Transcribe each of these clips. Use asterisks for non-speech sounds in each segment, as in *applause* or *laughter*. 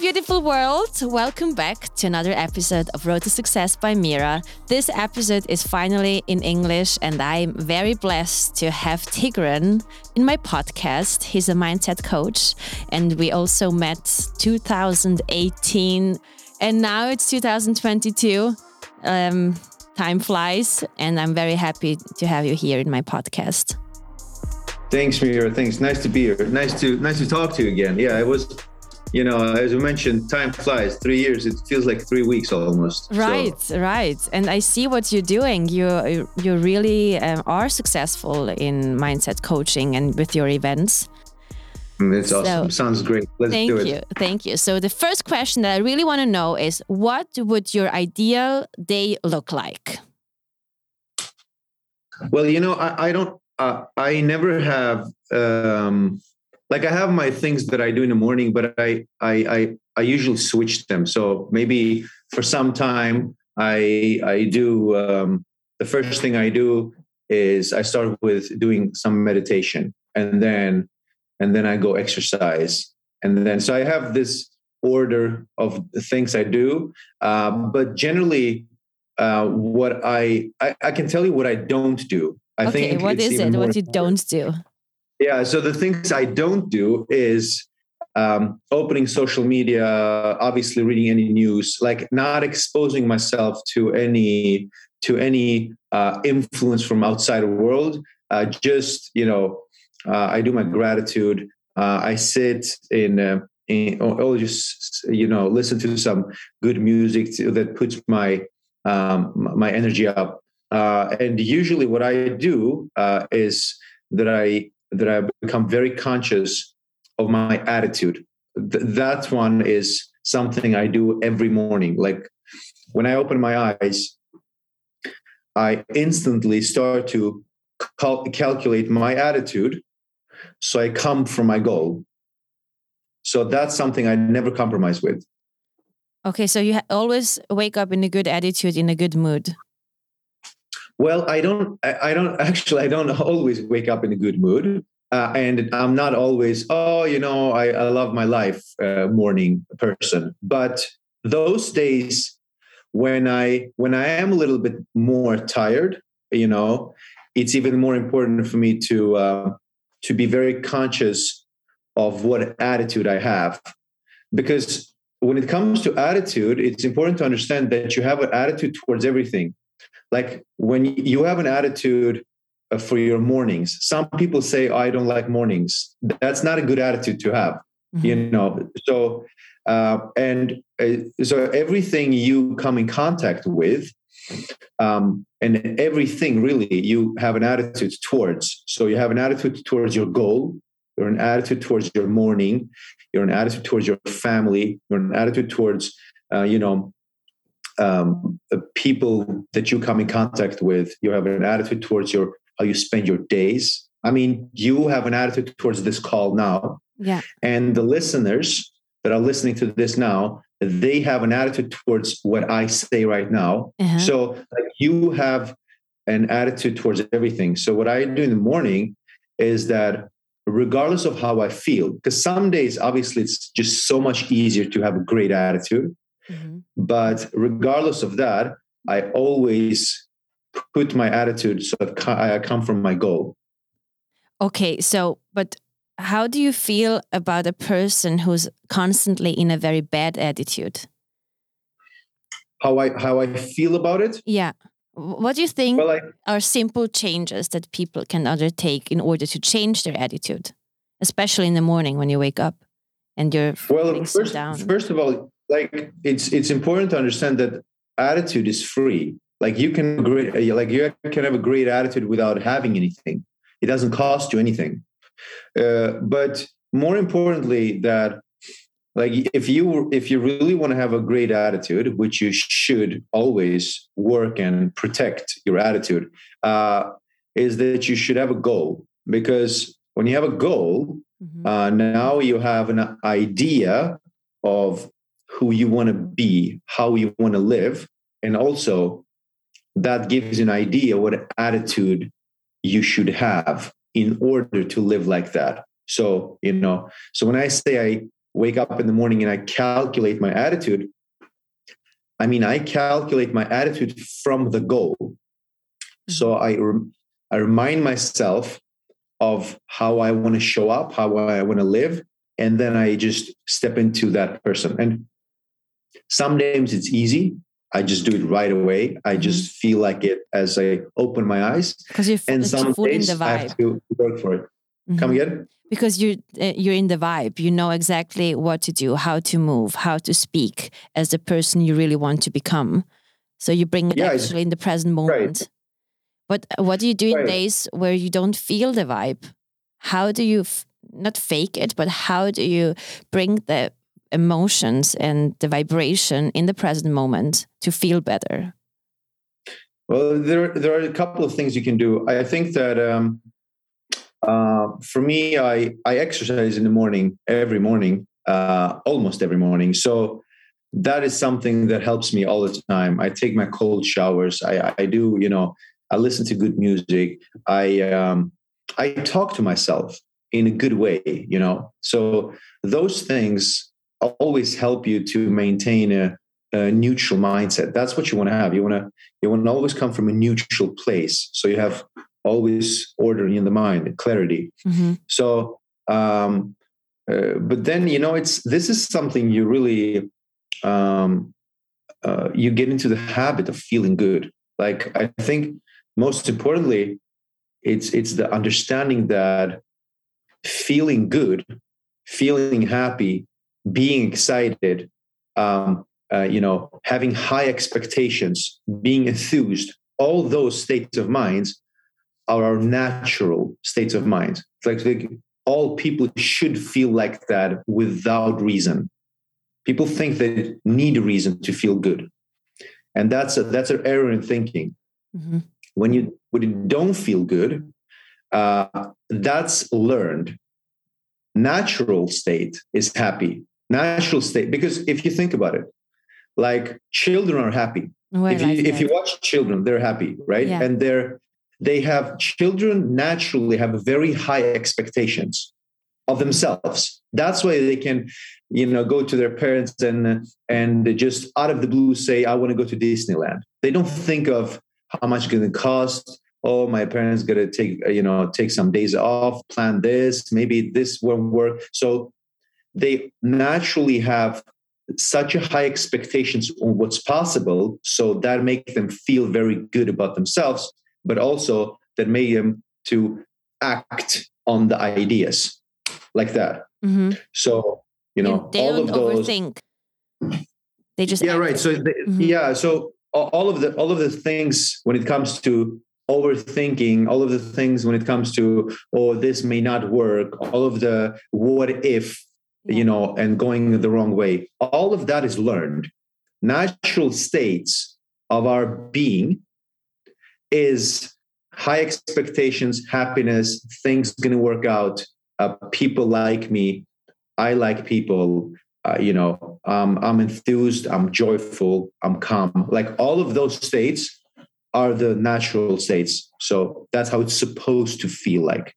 Beautiful world. Welcome back to another episode of Road to Success by Mira. This episode is finally in English, and I'm very blessed to have Tigran in my podcast. He's a mindset coach, and we also met 2018, and now it's 2022. Um, time flies, and I'm very happy to have you here in my podcast. Thanks, Mira. Thanks. Nice to be here. Nice to nice to talk to you again. Yeah, it was you know, as you mentioned, time flies. Three years, it feels like three weeks almost. Right, so. right. And I see what you're doing. You you really um, are successful in mindset coaching and with your events. Mm, it's so, awesome. Sounds great. Let's thank do it. you. Thank you. So the first question that I really want to know is, what would your ideal day look like? Well, you know, I, I don't. Uh, I never have. Um, like I have my things that I do in the morning, but I I I, I usually switch them. So maybe for some time I I do um, the first thing I do is I start with doing some meditation and then and then I go exercise and then so I have this order of things I do, um, but generally uh, what I, I, I can tell you what I don't do. I okay, think what is it? What you don't do? Yeah. So the things I don't do is um, opening social media, obviously reading any news, like not exposing myself to any to any uh, influence from outside world. Uh, just you know, uh, I do my gratitude. Uh, I sit in, uh, in or, or, just you know listen to some good music to, that puts my um, my energy up. Uh, and usually, what I do is that I that I've become very conscious of my attitude. Th- that one is something I do every morning. Like when I open my eyes, I instantly start to cal- calculate my attitude so I come from my goal. So that's something I never compromise with. Okay, so you ha- always wake up in a good attitude, in a good mood. Well, I don't. I, don't *laughs* actually. I don't always wake up in a good mood, uh, and I'm not always. Oh, you know, I, I love my life uh, morning person. But those days when I when I am a little bit more tired, you know, it's even more important for me to uh, to be very conscious of what attitude I have, because when it comes to attitude, it's important to understand that you have an attitude towards everything like when you have an attitude uh, for your mornings some people say oh, i don't like mornings. That's not a good attitude to have mm-hmm. you know? So uh, and uh, so everything you come in contact with um, and everything really you have an attitude towards. So you have an attitude towards your goal you're an attitude towards your morning you're an attitude towards your family you're an attitude towards uh, you know um, people that you come in contact with, you have an attitude towards your how you spend your days. I mean, you have an attitude towards this call now. Yeah. And the listeners that are listening to this now, they have an attitude towards what I say right now. Uh-huh. So like, you have an attitude towards everything. So what I do in the morning is that regardless of how I feel, because some days obviously it's just so much easier to have a great attitude. Mm-hmm. But regardless of that, I always put my attitude so that I come from my goal. Okay, so but how do you feel about a person who's constantly in a very bad attitude? How I how I feel about it? Yeah. What do you think well, I, are simple changes that people can undertake in order to change their attitude, especially in the morning when you wake up and you're well? First, down? first of all, like it's it's important to understand that attitude is free. Like you can great, like you can have a great attitude without having anything. It doesn't cost you anything. Uh, but more importantly that like if you if you really want to have a great attitude which you should always work and protect your attitude uh, is that you should have a goal. Because when you have a goal mm-hmm. uh, now you have an idea of who you want to be, how you want to live, and also that gives an idea what attitude you should have in order to live like that. So, you know, so when I say I wake up in the morning and I calculate my attitude, I mean, I calculate my attitude from the goal. Mm-hmm. So I, I remind myself of how I want to show up, how I want to live, and then I just step into that person. And some days it's easy. I just do it right away. I mm-hmm. just feel like it as I open my eyes. Because you're and some days the vibe. I have to work for it. Mm-hmm. Come again? Because you're uh, you're in the vibe. You know exactly what to do, how to move, how to speak as the person you really want to become. So you bring it yeah, actually in the present moment. Right. But uh, what do you do in right. days where you don't feel the vibe? How do you not fake it, but how do you bring the emotions and the vibration in the present moment to feel better? Well, there there are a couple of things you can do. I think that um, uh, for me, I I exercise in the morning every morning, uh, almost every morning. So that is something that helps me all the time. I take my cold showers. I I do you know I listen to good music. I um, I talk to myself in a good way. You know, so those things always help you to maintain a, a neutral mindset. That's what you want to have. You want to you want to always come from a neutral place. So you have always order in the mind, clarity. Mm-hmm. So, um, uh, but then you know, it's this is something you really um, uh, you get into the habit of feeling good. Like I think most importantly, it's it's the understanding that feeling good, feeling happy, being excited, um, uh, you know, having high expectations, being enthused, all those states of minds are our natural states of mind. It's like, like all people should feel like that without reason. People think they need a reason to feel good, and that's a, that's an error in thinking. Mm-hmm. When you when you don't feel good, uh, that's learned. Natural state is happy natural state. Because if you think about it like children are happy. If you if you watch children they're happy right? Yeah. and they're they have children naturally have very high expectations of themselves. That's why they can you know go to their parents and and just out of the blue say i want to go to disneyland. They don't think of how much it's going to cost. Oh my parents going to take you know take some days off plan this. Maybe this won't work. So they naturally have such a high expectations on what's possible so that make them feel very good about themselves but also that make them to act on the ideas like that mm-hmm. so you know they all of those overthink. they just yeah act. right so they, mm-hmm. yeah so all of the all of the things when it comes to overthinking all of the things when it comes to oh this may not work all of the what if yeah. you know, and going the wrong way. All of that is learned. Natural states of our being is high expectations, happiness, things going to work out. Uh, people like me. I like people. Uh, you know, um, I'm enthused. I'm joyful. I'm calm. Like all of those states are the natural states. So that's how it's supposed to feel like.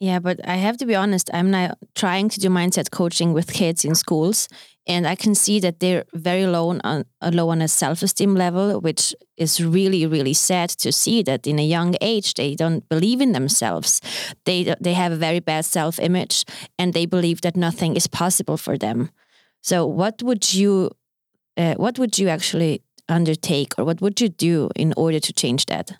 Yeah, but I have to be honest, I'm now trying to do mindset coaching with kids in schools, and I can see that they're very low on low on a self-esteem level, which is really really sad to see that in a young age they don't believe in themselves. They they have a very bad self-image and they believe that nothing is possible for them. So what would you uh, what would you actually undertake or what would you do in order to change that?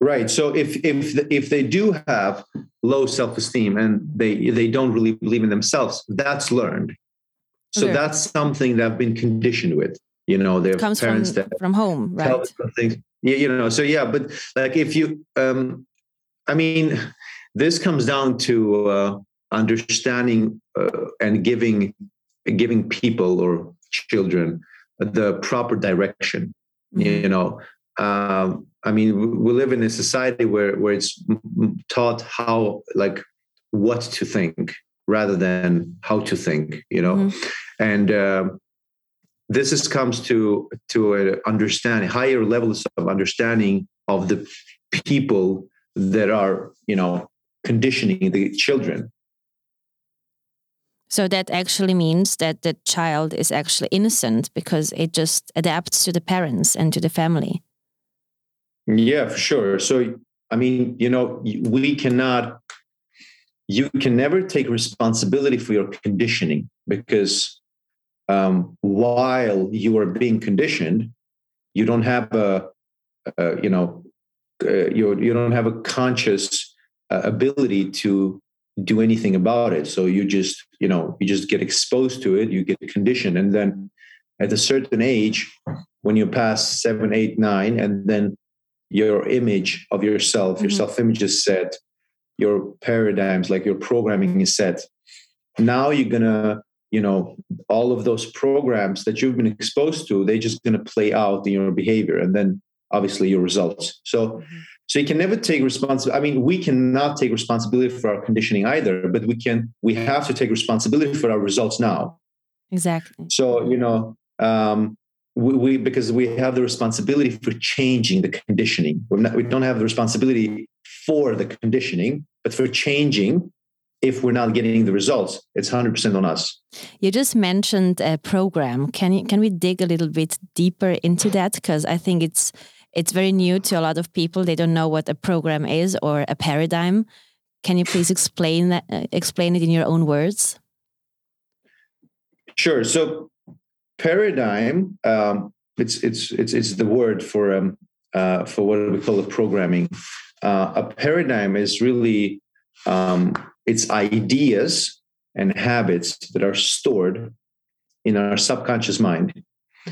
Right. So if if if they do have low self esteem and they they don't really believe in themselves, that's learned. So okay. that's something that I've been conditioned with. You know, their comes parents from, that from home, right? Things. Yeah, you know. So yeah, but like if you, um, I mean, this comes down to uh, understanding uh, and giving giving people or children the proper direction. Mm-hmm. You know, um, I mean, we live in a society where where it's taught how like what to think rather than how to think, you know, mm-hmm. and uh, this is comes to to an understanding higher levels of understanding of the people that are you know conditioning the children So that actually means that the child is actually innocent because it just adapts to the parents and to the family. Yeah, for sure. So, I mean, you know, we cannot, you can never take responsibility for your conditioning because um, while you are being conditioned, you don't have a, you know, uh, you you don't have a conscious uh, ability to do anything about it. So you just, you know, you just get exposed to it, you get conditioned. And then at a certain age, when you pass seven, eight, nine, and then your image of yourself, mm-hmm. your self image is set, your paradigms, like your programming is set. Now you're going to, you know, all of those programs that you've been exposed to, they're just going to play out in your behavior and then obviously your results. So, mm-hmm. So you can never take responsibility. I mean, we cannot take responsibility for our conditioning either, but we can. We have to take responsibility for our results now. Exactly. So you know, um, we, we, because we have the responsibility for changing the conditioning. Not, we don't have the responsibility for the conditioning, but for changing. If we're not getting the results, it's hundred percent on us. You just mentioned a program. Can you can we dig a little bit deeper into that? Because I think it's it's very new to a lot of people. They don't know what a program is or a paradigm. Can you please explain that? Uh, explain it in your own words. Sure. So, paradigm. Um, it's it's it's it's the word for um, uh, for what we call a programming. Uh, a paradigm is really um, it's ideas and habits that are stored in our subconscious mind. Mm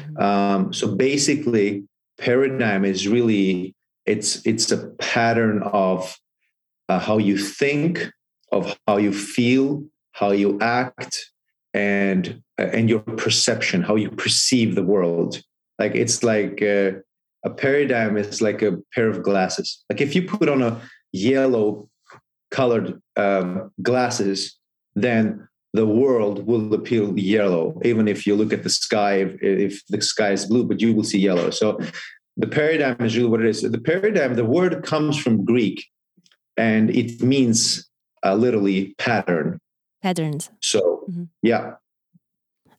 -hmm. um, so basically, paradigm is really it's it's a pattern of uh, how you think of how you feel how you act and uh, and your perception how you perceive the world like it's like uh, a paradigm is like a pair of glasses like if you put on a yellow colored um, glasses then the world will appear yellow, even if you look at the sky, if, if, the sky is blue, but you will see yellow. So the paradigm is really what it is. The paradigm, the word comes from Greek and it means uh, literally pattern. Patterns. So, mm-hmm. yeah.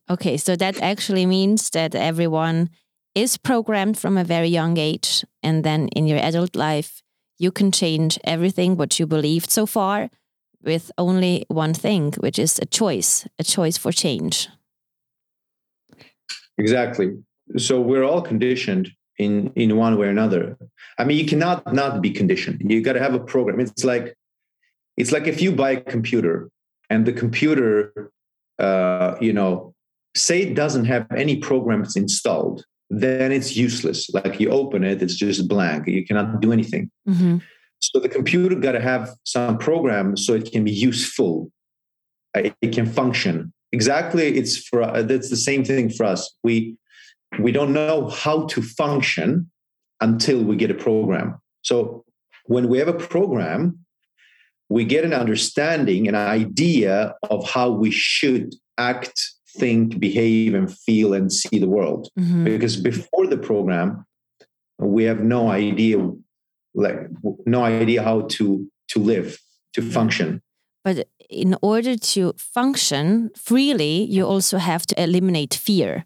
Okay, so that actually means that everyone is programmed from a very young age. And then in your adult life, you can change everything what you believed so far with only one thing, which is a choice, a choice for change. Exactly. So we're all conditioned in in one way or another. I mean, you cannot not be conditioned. You got to have a program. It's like it's like if you buy a computer and the computer, uh, you know, say it doesn't have any programs installed, then it's useless. Like you open it, it's just blank. You cannot do anything. Mm-hmm. So the computer got to have some program so it can be useful. Uh, it can function. Exactly, it's for uh, that's the same thing for us. We we don't know how to function until we get a program. So when we have a program, we get an understanding, an idea of how we should act, think, behave, and feel and see the world. Mm-hmm. Because before the program, we have no idea like no idea how to to live to function but in order to function freely you also have to eliminate fear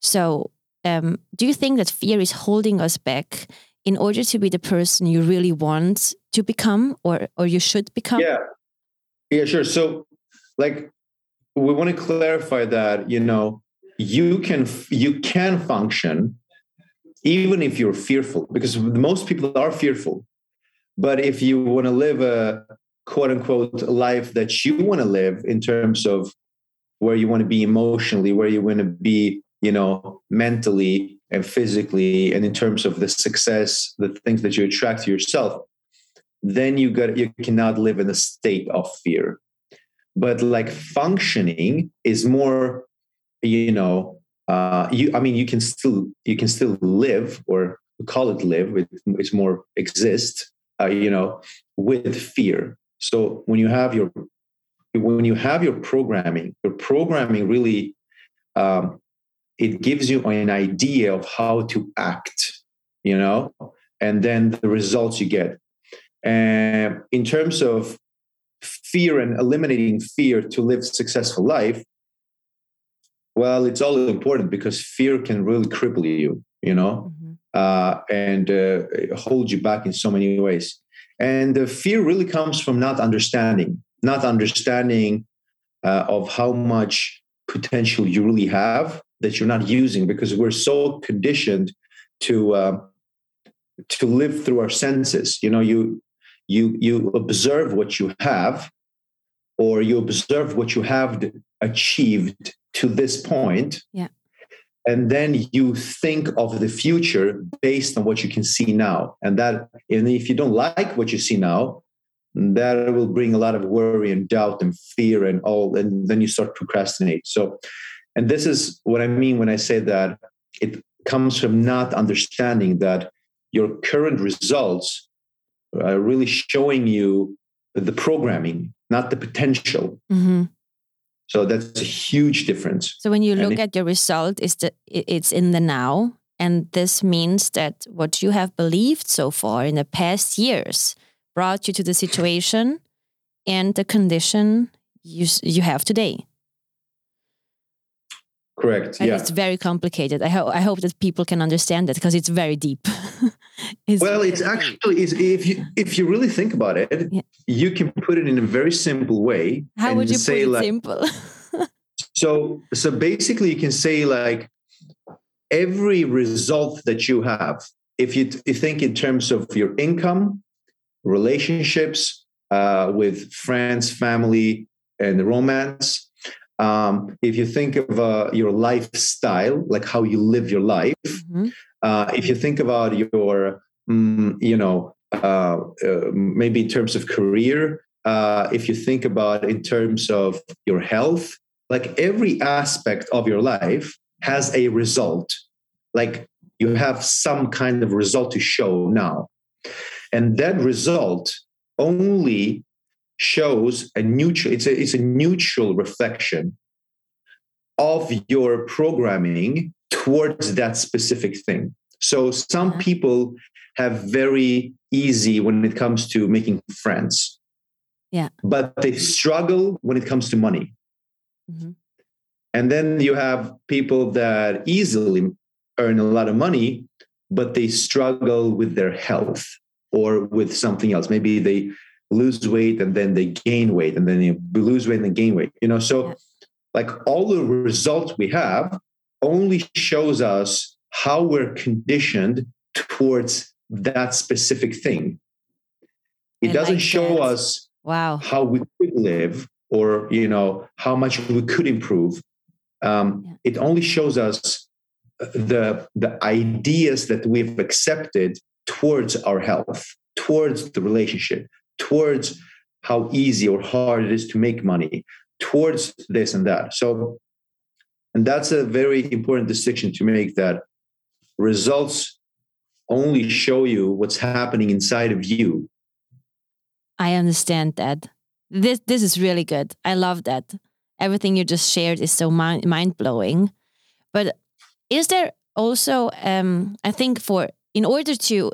so um, do you think that fear is holding us back in order to be the person you really want to become or or you should become? Yeah. Yeah sure. So like we want to clarify that you know you can you can function even if you're fearful, because most people are fearful. But if you want to live a quote unquote life that you want to live in terms of where you want to be emotionally, where you want to be, you know, mentally and physically, and in terms of the success, the things that you attract to yourself, then you got you cannot live in a state of fear. But like functioning is more, you know, uh, you i mean you can still you can still live or call it live it's more exist uh, you know with fear so when you have your when you have your programming your programming really um, it gives you an idea of how to act you know and then the results you get and in terms of fear and eliminating fear to live successful life well it's all important because fear can really cripple you you know mm-hmm. uh, and uh, hold you back in so many ways and the fear really comes from not understanding not understanding uh, of how much potential you really have that you're not using because we're so conditioned to uh, to live through our senses. You know you you you observe what you have or you observe what you have achieved to this point. Yeah. And then you think of the future based on what you can see now. And that and if you don't like what you see now that will bring a lot of worry and doubt and fear and all and then you start procrastinate. So and this is what i mean when i say that it comes from not understanding that your current results are really showing you the programming, not the potential. Mm-hmm. So that's a huge difference. So when you look it, at your result, is the it's in the now, and this means that what you have believed so far in the past years brought you to the situation and the condition you you have today. Correct. And yeah. It's very complicated. I hope I hope that people can understand that because it's very deep. *laughs* it's well, it's actually is if you if you really think about it, yeah. you can put it in a very simple way. How would you say put it like, simple? *laughs* so so basically, you can say like every result that you have, if you, you think in terms of your income, relationships uh, with friends, family, and romance um, if you think of uh, your lifestyle, like how you live your life, mm-hmm. uh, if you think about your, mm, you know, uh, uh maybe in terms of career, uh, if you think about in terms of your health, like every aspect of your life has a result. Like you have some kind of result to show now. And that result only shows a neutral it's a, it's a neutral reflection of your programming towards that specific thing. So some mm-hmm. people have very easy when it comes to making friends. Yeah. But they struggle when it comes to money. Mm-hmm. and then you have people that easily earn a lot of money but they struggle with their health or with something else. Maybe they lose weight and then they gain weight and then they lose weight and then gain weight you know? So like all the results we have only shows us how we're conditioned towards that specific thing. It doesn't show us wow. how we could live or you know how much we could improve. Um, yeah. it only shows us the the ideas that we've accepted towards our health towards the relationship towards how easy or hard it is to make money, towards this and that. So, and that's a very important distinction to make that results only show you what's happening inside of you. I understand that. This this is really good. I love that. Everything you just shared is so mind mind blowing. But is there also um, I think for in order to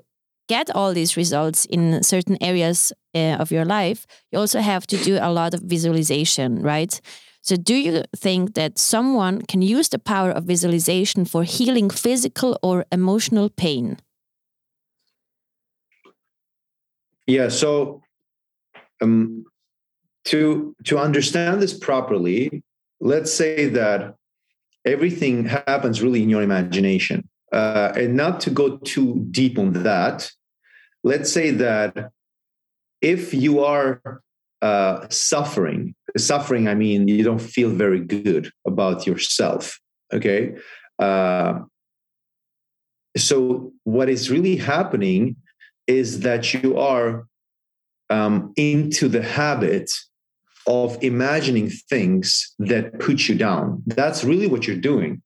get all these results in certain areas uh, of your life, you also have to do a lot of visualization, right? So, do you think that someone can use the power of visualization for healing physical or emotional pain? Yeah. So, um, to to understand this properly, let's say that everything happens really in your imagination. Uh, and not to go too deep on that, let's say that if you are uh, suffering, suffering, I mean, you don't feel very good about yourself. Okay. Uh, so, what is really happening is that you are um, into the habit of imagining things that put you down. That's really what you're doing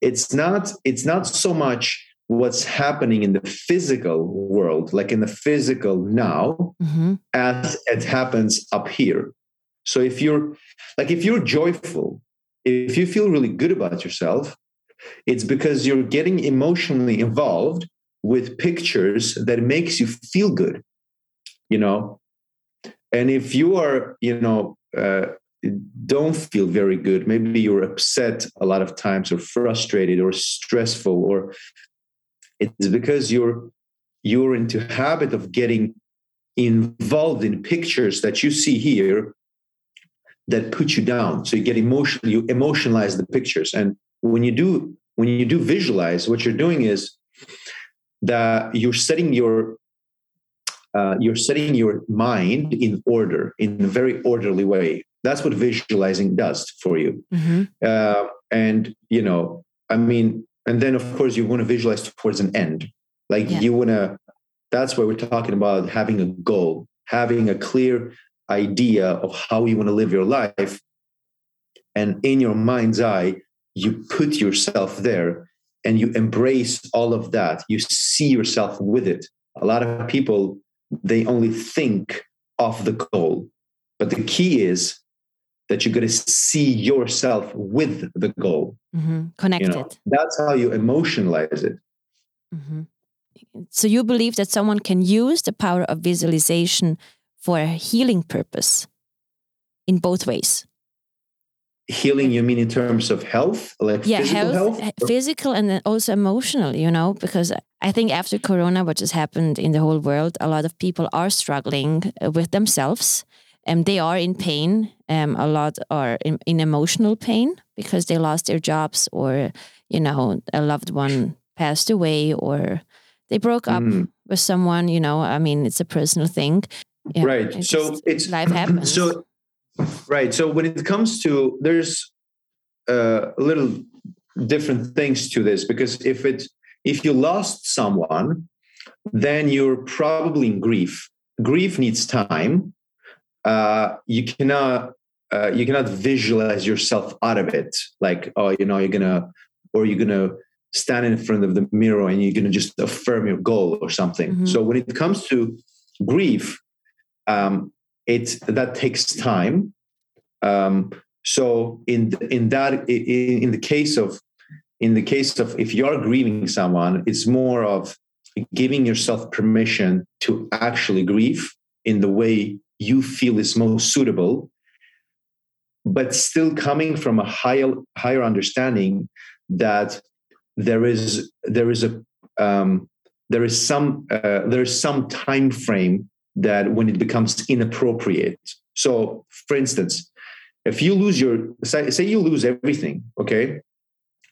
it's not it's not so much what's happening in the physical world like in the physical now mm-hmm. as it happens up here so if you're like if you're joyful if you feel really good about yourself it's because you're getting emotionally involved with pictures that makes you feel good you know and if you are you know uh, don't feel very good. Maybe you're upset a lot of times or frustrated or stressful or it's because you're you're into habit of getting involved in pictures that you see here that put you down. So you get emotional you emotionalize the pictures. And when you do when you do visualize what you're doing is that you're setting your uh, you're setting your mind in order in a very orderly way. That's what visualizing does for you. Mm-hmm. uh, and you know i mean and then of course you want to visualize towards an end. Like yeah. you want to that's why we're talking about having a goal having a clear idea of how you want to live your life. And in your mind's eye you put yourself there and you embrace all of that. You see yourself with it. A lot of people they only think of the goal. But the key is that you're going to see yourself with the goal. Mm-hmm. connected you know, that's how you emotionalize it. Mm-hmm. so you believe that someone can use the power of visualization for a healing purpose in both ways healing you mean in terms of health like yeah physical health, health? physical and then also emotional you know because i think after corona what has happened in the whole world a lot of people are struggling uh, with themselves and they are in pain um, a lot are in, in emotional pain because they lost their jobs or you know a loved one passed away or they broke up mm. with someone you know i mean it's a personal thing. Yeah, right. so it's life *clears throat* happens. so Right. So when it comes to there's uh, a little different things to this because if it if you lost someone, then you're probably in grief. Grief needs time. Uh, you cannot uh, you cannot visualize yourself out of it. Like oh, you know, you're gonna or you're gonna stand in front of the mirror and you're gonna just affirm your goal or something. Mm-hmm. So when it comes to grief, um, it that takes time. Um, so in in that in, in the case of in the case of if you're grieving someone, it's more of giving yourself permission to actually grieve in the way you feel is most suitable, but still coming from a higher higher understanding that there is there is a um, there is some uh, there is some time frame that when it becomes inappropriate. So, for instance, if you lose your say, say you lose everything, okay,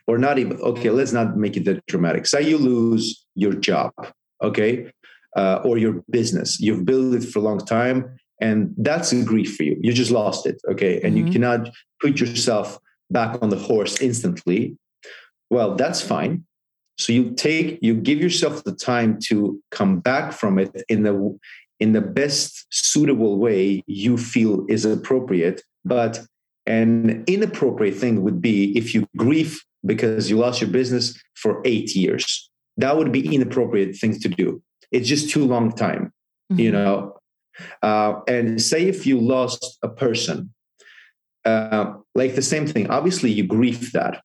or not even okay, let's not make it that dramatic. Say you lose your job, okay, uh, or your business. You've built it for a long time, and that's a grief for you. You just lost it, okay, and mm-hmm. you cannot put yourself back on the horse instantly. Well, that's fine. So you take, you give yourself the time to come back from it in the in the best suitable way you feel is appropriate. But an inappropriate thing would be if you grieve because you lost your business for eight years. That would be inappropriate thing to do. It's just too long time, mm-hmm. you know. Uh, and say if you lost a person, uh, like the same thing. Obviously, you grieve that,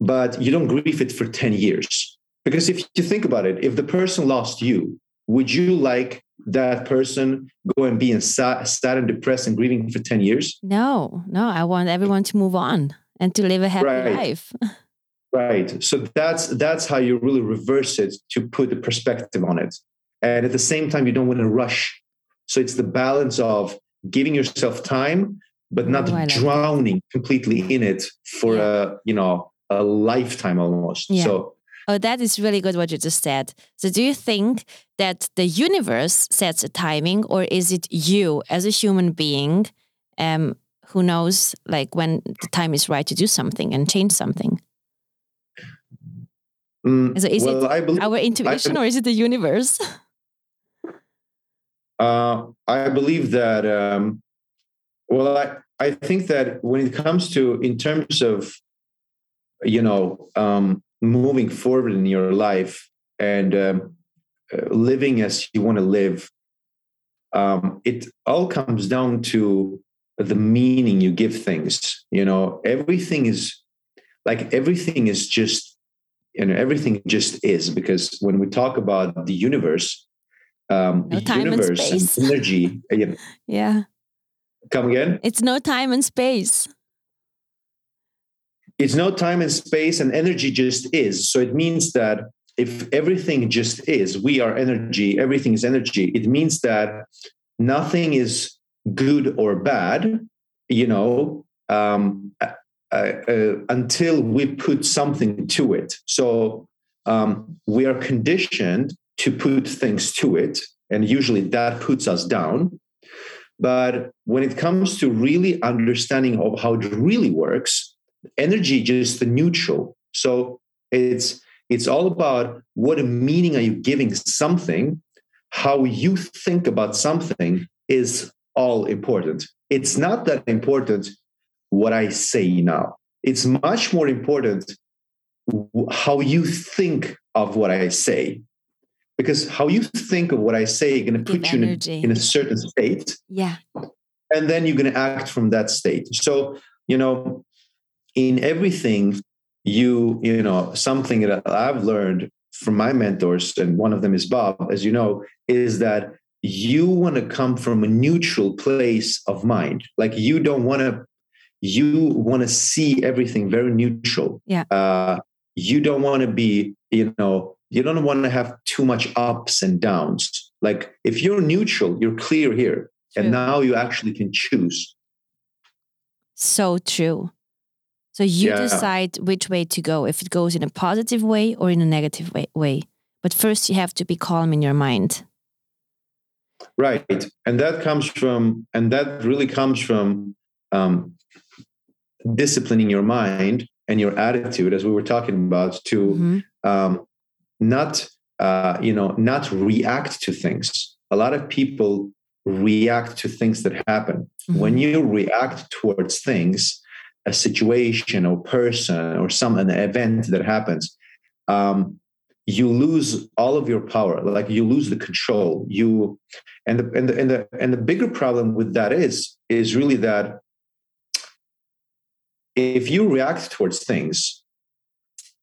but you don't grieve it for ten years because if you think about it, if the person lost you, would you like that person go and be in sad, sad and depressed and grieving for 10 years? No, no. I want everyone to move on and to live a happy right. life. *laughs* right. So that's that's how you really reverse it to put the perspective on it. And at the same time, you don't want to rush. So it's the balance of giving yourself time, but not oh, drowning like completely in it for yeah. a you know a lifetime almost. Yeah. So Oh, that is really good what you just said. So, do you think that the universe sets a timing, or is it you as a human being um, who knows like when the time is right to do something and change something? Mm, so is well, it believe, our intuition or is it the universe? *laughs* Uh, I believe that. Um, well, I I think that when it comes to in terms of you know um, moving forward in your life and um, uh, living as you want to live, um, it all comes down to the meaning you give things. You know, everything is like everything is just, you know, everything just is because when we talk about the universe, um, No and universe space. energy. uh, yeah. *laughs* Yeah. Come again? It's no time and space. It's no time and space, and energy just is. So it means that if everything just is, we are energy, everything is energy, it means that nothing is good or bad, you know, um, uh, uh, until we put something to it. So um, we are conditioned to put things to it, and usually that puts us down. But when it comes to really understanding of how it really works, energy just the neutral. So it's it's all about what meaning are you giving something, how you think about something is all important. It's not that important what I say now. It's much more important how you think of what I say. Because how you think of what I say is going to put you in a, in a certain state. Yeah. And then you're going to act from that state. So, you know, in everything, you, you know, something that I've learned from my mentors, and one of them is Bob, as you know, is that you want to come from a neutral place of mind. Like you don't want to, you want to see everything very neutral. Yeah. Uh, you don't want to be, you know, you don't want to have too much ups and downs. Like if you're neutral, you're clear here. True. And now you actually can choose. So true. So you Yeah. decide which way to go, if it goes in a positive way or in a negative way. way. But first, you have to be calm in your mind. Right. And that comes from, and that really comes from um, disciplining your mind and your attitude, as we were talking about, to Mhm. um, not, uh, you know, not react to things. A lot of people react to things that happen. When Mhm. you react towards things, a situation or person or some an event that happens, um, you lose all of your power. Like you lose the control. You and the and the and the and the bigger problem with that is is really that if you react towards things,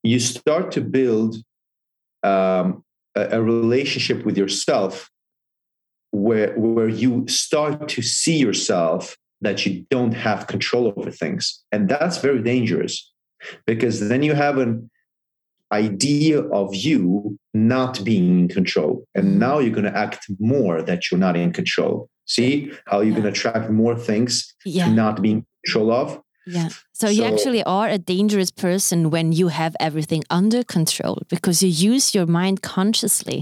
you start to build um, a, a relationship with yourself where where you start to see yourself that you don't have control over things and that's very dangerous because then you have an idea of you not being in control and now you're going to act more that you're not in control see how you're Yeah. going to attract more things Yeah. not being in control of Yeah. So, you actually are a dangerous person when you have everything under control because you use your mind consciously.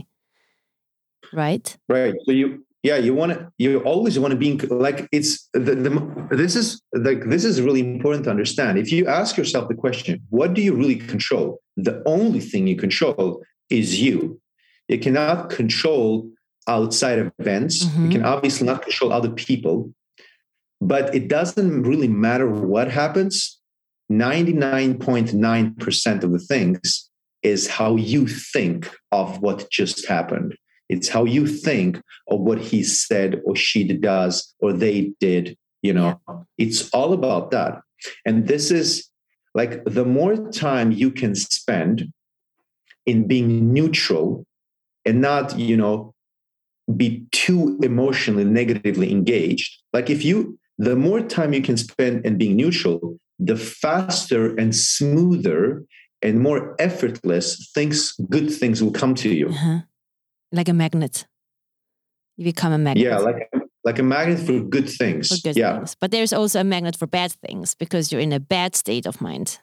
Right? Right. So you, yeah, you want to, you always want to be in, like it's the, the this is like this is really important to understand. If you ask yourself the question, what do you really control? The only thing you control is you. You cannot control outside events. You mm-hmm. can obviously not control other people, but it doesn't really matter what happens. 99.9% of the things is how you think of what just happened. It's how you think of what he said or she does or they did. You know, it's all about that. And this is like the more time you can spend in being neutral and not, you know, be too emotionally negatively engaged. Like if you, the more time you can spend in being neutral, the faster and smoother and more effortless things, good things will come to you. Uh-huh. Like a magnet. You become a magnet. Yeah, like like a magnet for good things. for good yeah, things. But there's also a magnet for bad things because you're in a bad state of mind.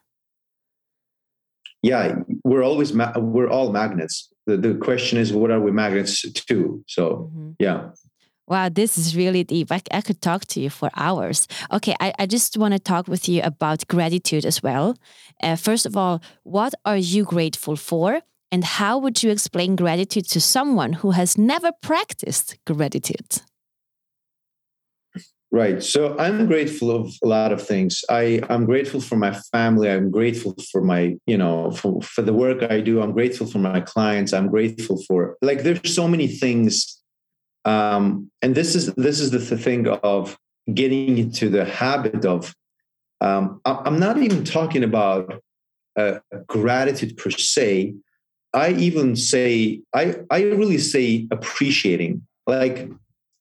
yeah. We're always ma- we're all magnets. The the question is, what are we magnets to? So Mhm. yeah, Wow, this is really deep. I, I could talk to you for hours. Okay, I, I just want to talk with you about gratitude as well. Uh, first of all, what are you grateful for? And how would you explain gratitude to someone who has never practiced gratitude? right. So I'm grateful of a lot of things. I I'm grateful for my family. I'm grateful for my you know for for the work I do. I'm grateful for my clients. I'm grateful for like there's so many things. Um, and this is this is the th- thing of getting into the habit of. Um, I'm not even talking about uh, gratitude per se, I even say I I really say appreciating. Like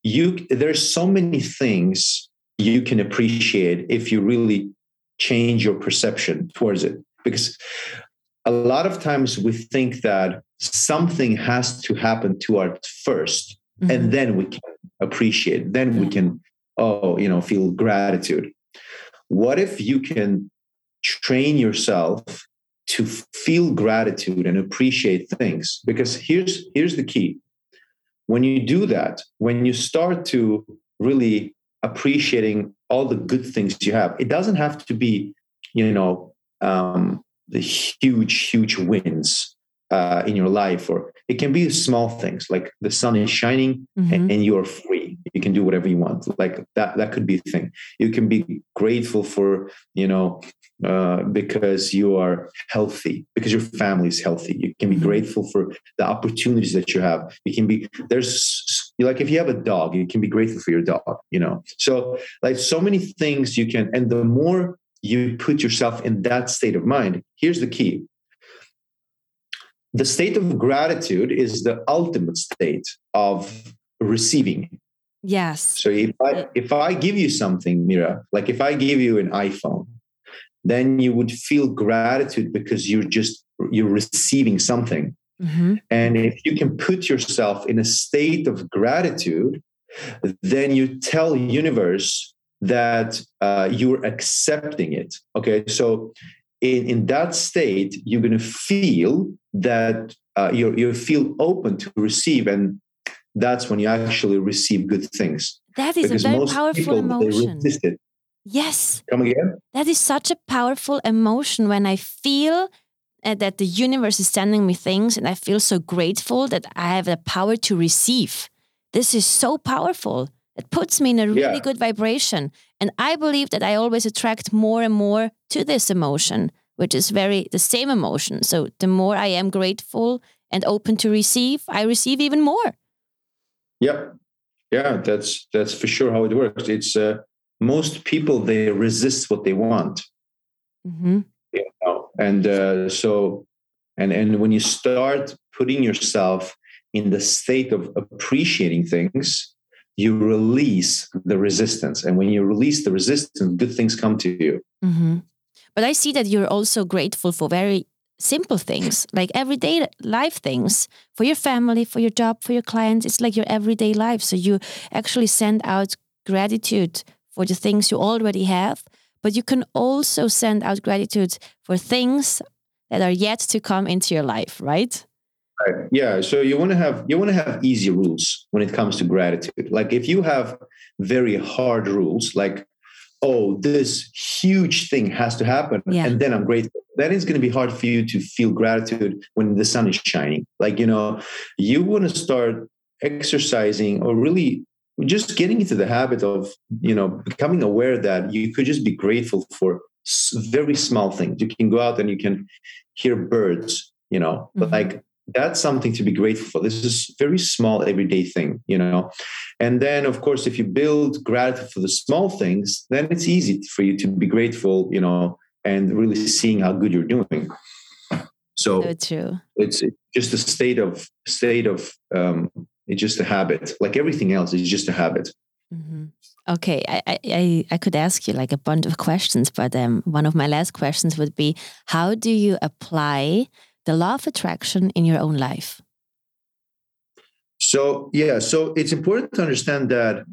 you there's so many things you can appreciate if you really change your perception towards it because a lot of times we think that something has to happen to us 1st mm-hmm. and then we can appreciate then mm-hmm. we can oh you know feel gratitude what if you can train yourself to feel gratitude and appreciate things. Because here's here's the key. When you do that when you start to really appreciating all the good things you have it doesn't have to be you know um, the huge huge wins uh, in your life or it can be small things like the sun is shining mm-hmm. and, and, you're free you can do whatever you want. Like that that could be a thing. You can be grateful for you know uh, because you are healthy because your family is healthy. You can be mm-hmm. grateful for the opportunities that you have. You can be there's like if you have a dog you can be grateful for your dog you know? So like so many things you can and the more you put yourself in that state of mind here's the key. The state of gratitude is the ultimate state of receiving yes. So if i if i give you something mira like if i give you an iphone then you would feel gratitude because you're just you're receiving something. Mm-hmm. and if you can put yourself in a state of gratitude then you tell universe that uh, you're accepting it. Okay? So in, in that state, you're going to feel that uh, you you feel open to receive, and that's when you actually receive good things. That is because a very powerful people, emotion. Yes. Come again. That is such a powerful emotion when I feel uh, that the universe is sending me things, and I feel so grateful that I have the power to receive. This is so powerful. It puts me in a really yeah. good vibration. And I believe that I always attract more and more to this emotion, which is very the same emotion. So the more I am grateful and open to receive, I receive even more. Yeah. Yeah, that's that's for sure how it works. It's uh, most people they resist what they want. Mm-hmm. You know? And uh, so and and when you start putting yourself in the state of appreciating things, you release the resistance. And when you release the resistance, good things come to you. Mm-hmm. But I see that you're also grateful for very simple things, like everyday life things for your family, for your job, for your clients. It's like your everyday life. So you actually send out gratitude for the things you already have, but you can also send out gratitude for things that are yet to come into your life, right? Right. Yeah. So you want to have you want to have easy rules when it comes to gratitude. Like if you have very hard rules, like oh, this huge thing has to happen, yeah. and then I'm grateful. That is going to be hard for you to feel gratitude when the sun is shining. Like you know, you want to start exercising or really just getting into the habit of you know becoming aware that you could just be grateful for very small things. You can go out and you can hear birds. You know, mm-hmm. like that's something to be grateful for. This is very small everyday thing, you know. And then of course if you build gratitude for the small things, then it's easy for you to be grateful, you know, and really seeing how good you're doing. So, so true. It's just a state of state of um it's just a habit. Like everything else is just a habit. Mm-hmm. Okay, I, I I could ask you like a bunch of questions, but um, one of my last questions would be: How do you apply the law of attraction in your own life? So, yeah, so it's important to understand that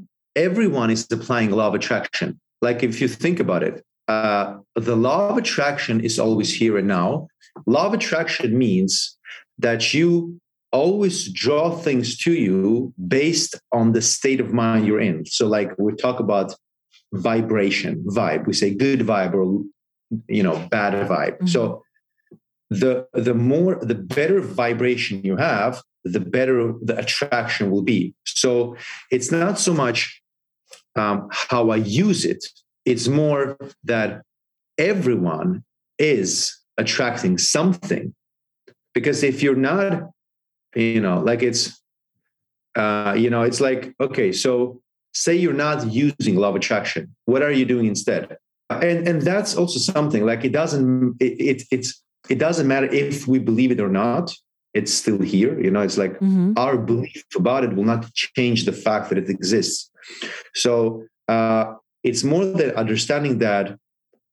everyone is applying law of attraction. Like if you think about it, uh, the law of attraction is always here and now. Law of attraction means that you always draw things to you based on the state of mind you're in. So, like we talk about vibration, vibe. We say good vibe or you know bad vibe. Mm-hmm. So the the more the better vibration you have the better the attraction will be. So it's not so much um, how i use it. It's more that everyone is attracting something. Because if you're not you know like it's uh, you know it's like okay so say you're not using of attraction. What are you doing instead? And and that's also something like it doesn't it, it it's it doesn't matter if we believe it or not it's still here. You know, it's like mm-hmm. our belief about it will not change the fact that it exists. So uh, it's more the understanding that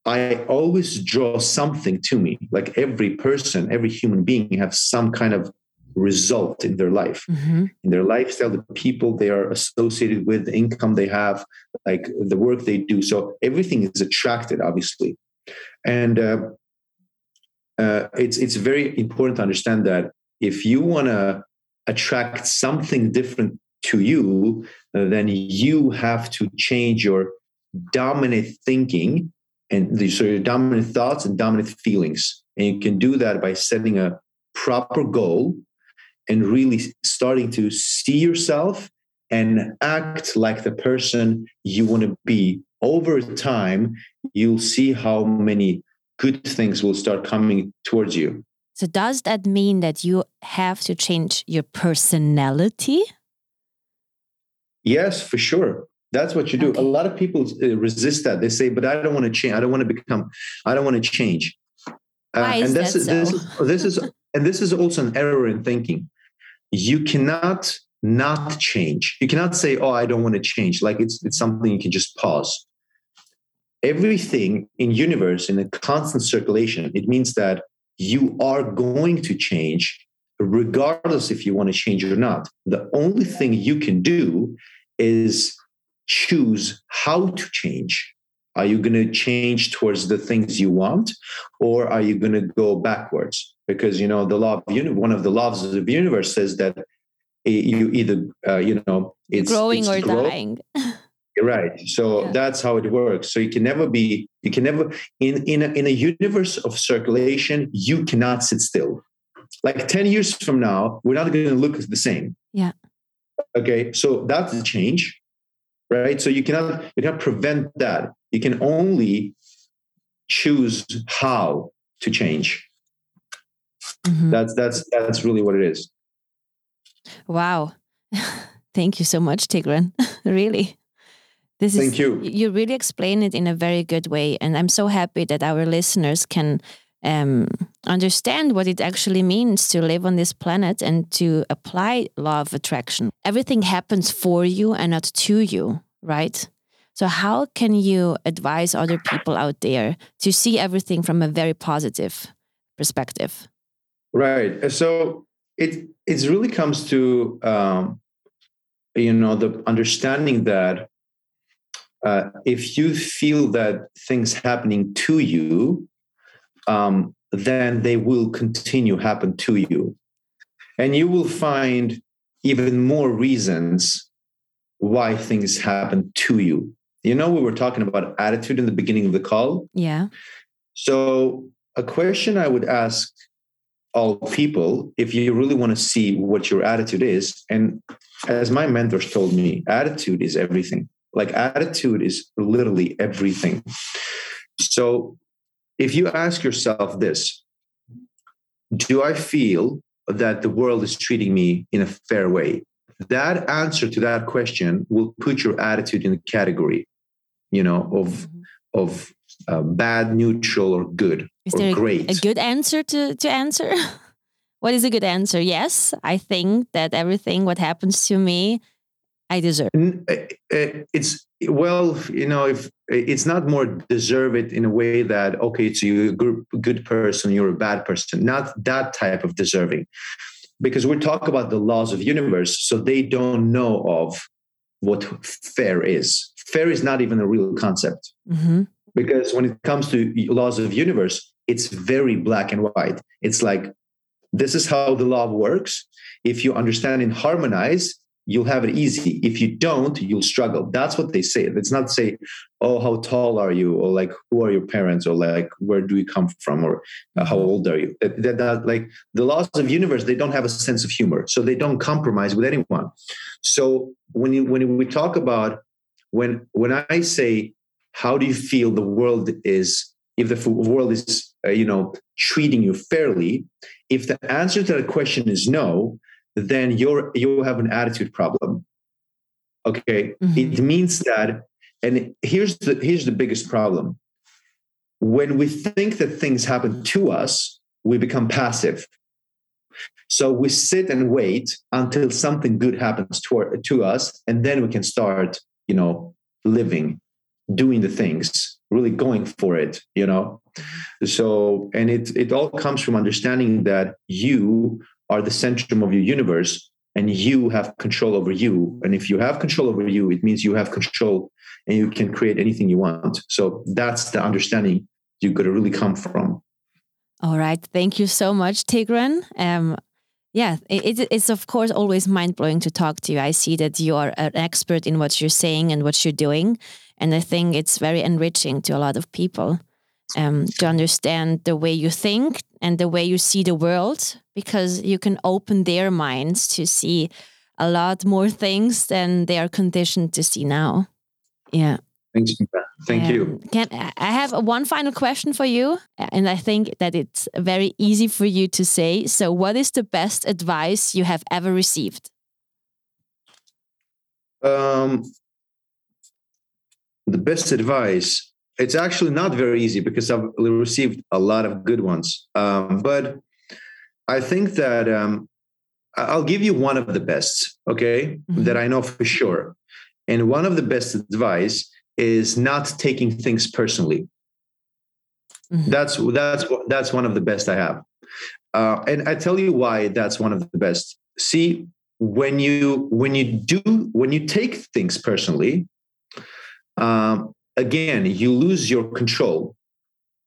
I always draw something to me. Like every person, every human being have some kind of result in their life, mm-hmm. in their lifestyle, the people they are associated with, the income they have, like the work they do. So everything is attracted, obviously, and uh, uh, it's it's very important to understand that if you want to attract something different to you, uh, then you have to change your dominant thinking and the, so your dominant thoughts and dominant feelings. And you can do that by setting a proper goal and really starting to see yourself and act like the person you want to be. Over time, you'll see how many good things will start coming towards you. So, does that mean that you have to change your personality? Yes, for sure. That's what you do. Okay. A lot of people uh, resist that. They say, "But I don't want to change. I don't want to become. I don't want to change." Uh, Why is and this, that so? this, this is and this is also an error in thinking. You cannot not change. You cannot say, "Oh, I don't want to change." Like it's it's something you can just pause. Everything in universe in a constant circulation. It means that you are going to change regardless if you want to change or not. The only thing you can do is choose how to change. Are you going to change towards the things you want, or are you going to go backwards? Because you know the law of uni- one of the laws of the universe says that you either uh, you know it's growing it's or grow- dying. *laughs* right. So yeah. that's how it works. So you can never be. You can never in in a, in a universe of circulation. You cannot sit still. Like ten years from now, we're not going to look the same. Yeah. Okay. So that's a change right? So you cannot you cannot prevent that. You can only choose how to change. Mm-hmm. That's that's that's really what it is. Wow. *laughs* Thank you so much, Tigran. *laughs* really. This Thank is, you. You really explain it in a very good way. And I'm so happy that our listeners can um, understand what it actually means to live on this planet and to apply law of attraction. Everything happens for you and not to you, right? So how can you advise other people out there to see everything from a very positive perspective? Right. So it it really comes to um, you know the understanding that uh, if you feel that things happening to you um, then they will continue happen to you. And you will find even more reasons why things happen to you. You know we were talking about attitude in the beginning of the call? Yeah. So a question i would ask all people if you really want to see what your attitude is and as my mentors told me attitude is everything like attitude is literally everything so if you ask yourself this do I feel that the world is treating me in a fair way? That answer to that question will put your attitude in the category, you know, of mm-hmm. of uh, bad, neutral, or good, is or there great. A good answer to to answer? *laughs* what is a good answer? Yes, I think that everything what happens to me I deserve? Uh, uh, it's well, you know, if it's not more deserve it in a way that okay, it's you're a good, good person, you're a bad person, not that type of deserving, because we talk about the laws of universe, so they don't know of what fair is. Fair is not even a real concept, mm-hmm. because when it comes to laws of universe, it's very black and white. It's like this is how the law works. If you understand and harmonize, you'll have it easy. If you don't, you'll struggle. That's what they say. It's not say, oh, how tall are you? Or like, who are your parents? Or like, where do you come from? Or uh, how old are you? That, that, like the laws of universe, they don't have a sense of humor. So they don't compromise with anyone. So when you, when we talk about, when, when I say, how do you feel the world is, if the world is, uh, you know, treating you fairly, if the answer to that question is no, then you're you have an attitude problem okay mm-hmm. it means that and here's the here's the biggest problem when we think that things happen to us we become passive So we sit and wait until something good happens to, to us, and then we can start, you know, living, doing the things, really going for it, you know. So, and it it all comes from understanding that you are the centrum of your universe and you have control over you. And if you have control over you, it means you have control and you can create anything you want. So that's the understanding you got to really come from. All right. Thank you so much, Tigran. Um, yeah, it, it's of course always mind blowing to talk to you. I see that you are an expert in what you're saying and what you're doing. And I think it's very enriching to a lot of people um, to understand the way you think and the way you see the world, because you can open their minds to see a lot more things than they are conditioned to see now. Yeah. Thanks. Thank um, you. Can I have one final question for you? And I think that it's very easy for you to say. So, what is the best advice you have ever received? Um, the best advice. It's actually not very easy because I've received a lot of good ones. Um, but I think that um, I'll give you one of the best. Okay, mm-hmm. that I know for sure. And one of the best advice is not taking things personally. Mm-hmm. That's that's that's one of the best I have, uh, and I tell you why that's one of the best. See, when you when you do when you take things personally, um, again you lose your control.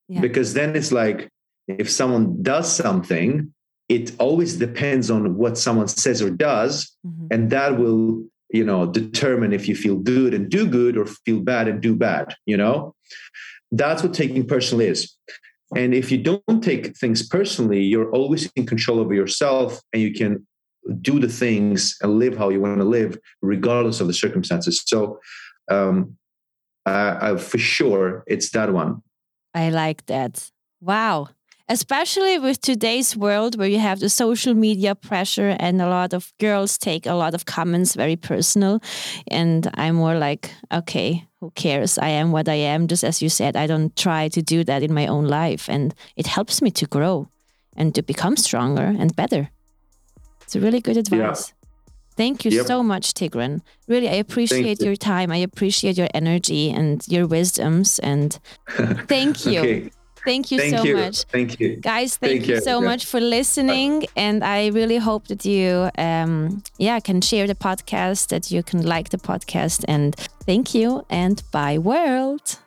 Yeah. because then it's like if someone does something, it always depends on what someone says or does, mm-hmm. and that will you know determine if you feel good and do good or feel bad and do bad you know? That's what taking personal is. And if you don't take things personally you're always in control over yourself and you can do the things and live how you want to live regardless of the circumstances. So um I, I, for sure it's that one. I like that. Wow. Especially with today's world where you have the social media pressure and a lot of girls take a lot of comments very personal. And i'm more like okay who cares? I am what i am. Just as you said i don't try to do that in my own life. And it helps me to grow and to become stronger and better. It's a really good advice. yeah. Thank you yep. so much, Tigran. Really, I appreciate you. your time. I appreciate your energy and your wisdoms. And *laughs* thank you. okay. Thank you thank so you. much. Thank you. Guys, thank Take you care. so yeah. much for listening. And I really hope that you um, yeah, can share the podcast, that you can like the podcast. And thank you and bye world.